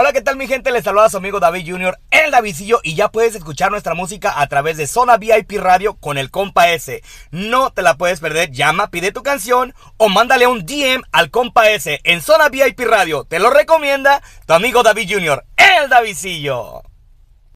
Hola, ¿qué tal mi gente? Les saluda a su amigo David Jr., el Davidcillo, y ya puedes escuchar nuestra música a través de Zona VIP Radio con el compa S. No te la puedes perder, llama, pide tu canción o mándale un DM al compa S en Zona VIP Radio. Te lo recomienda tu amigo David Jr., el Davidcillo.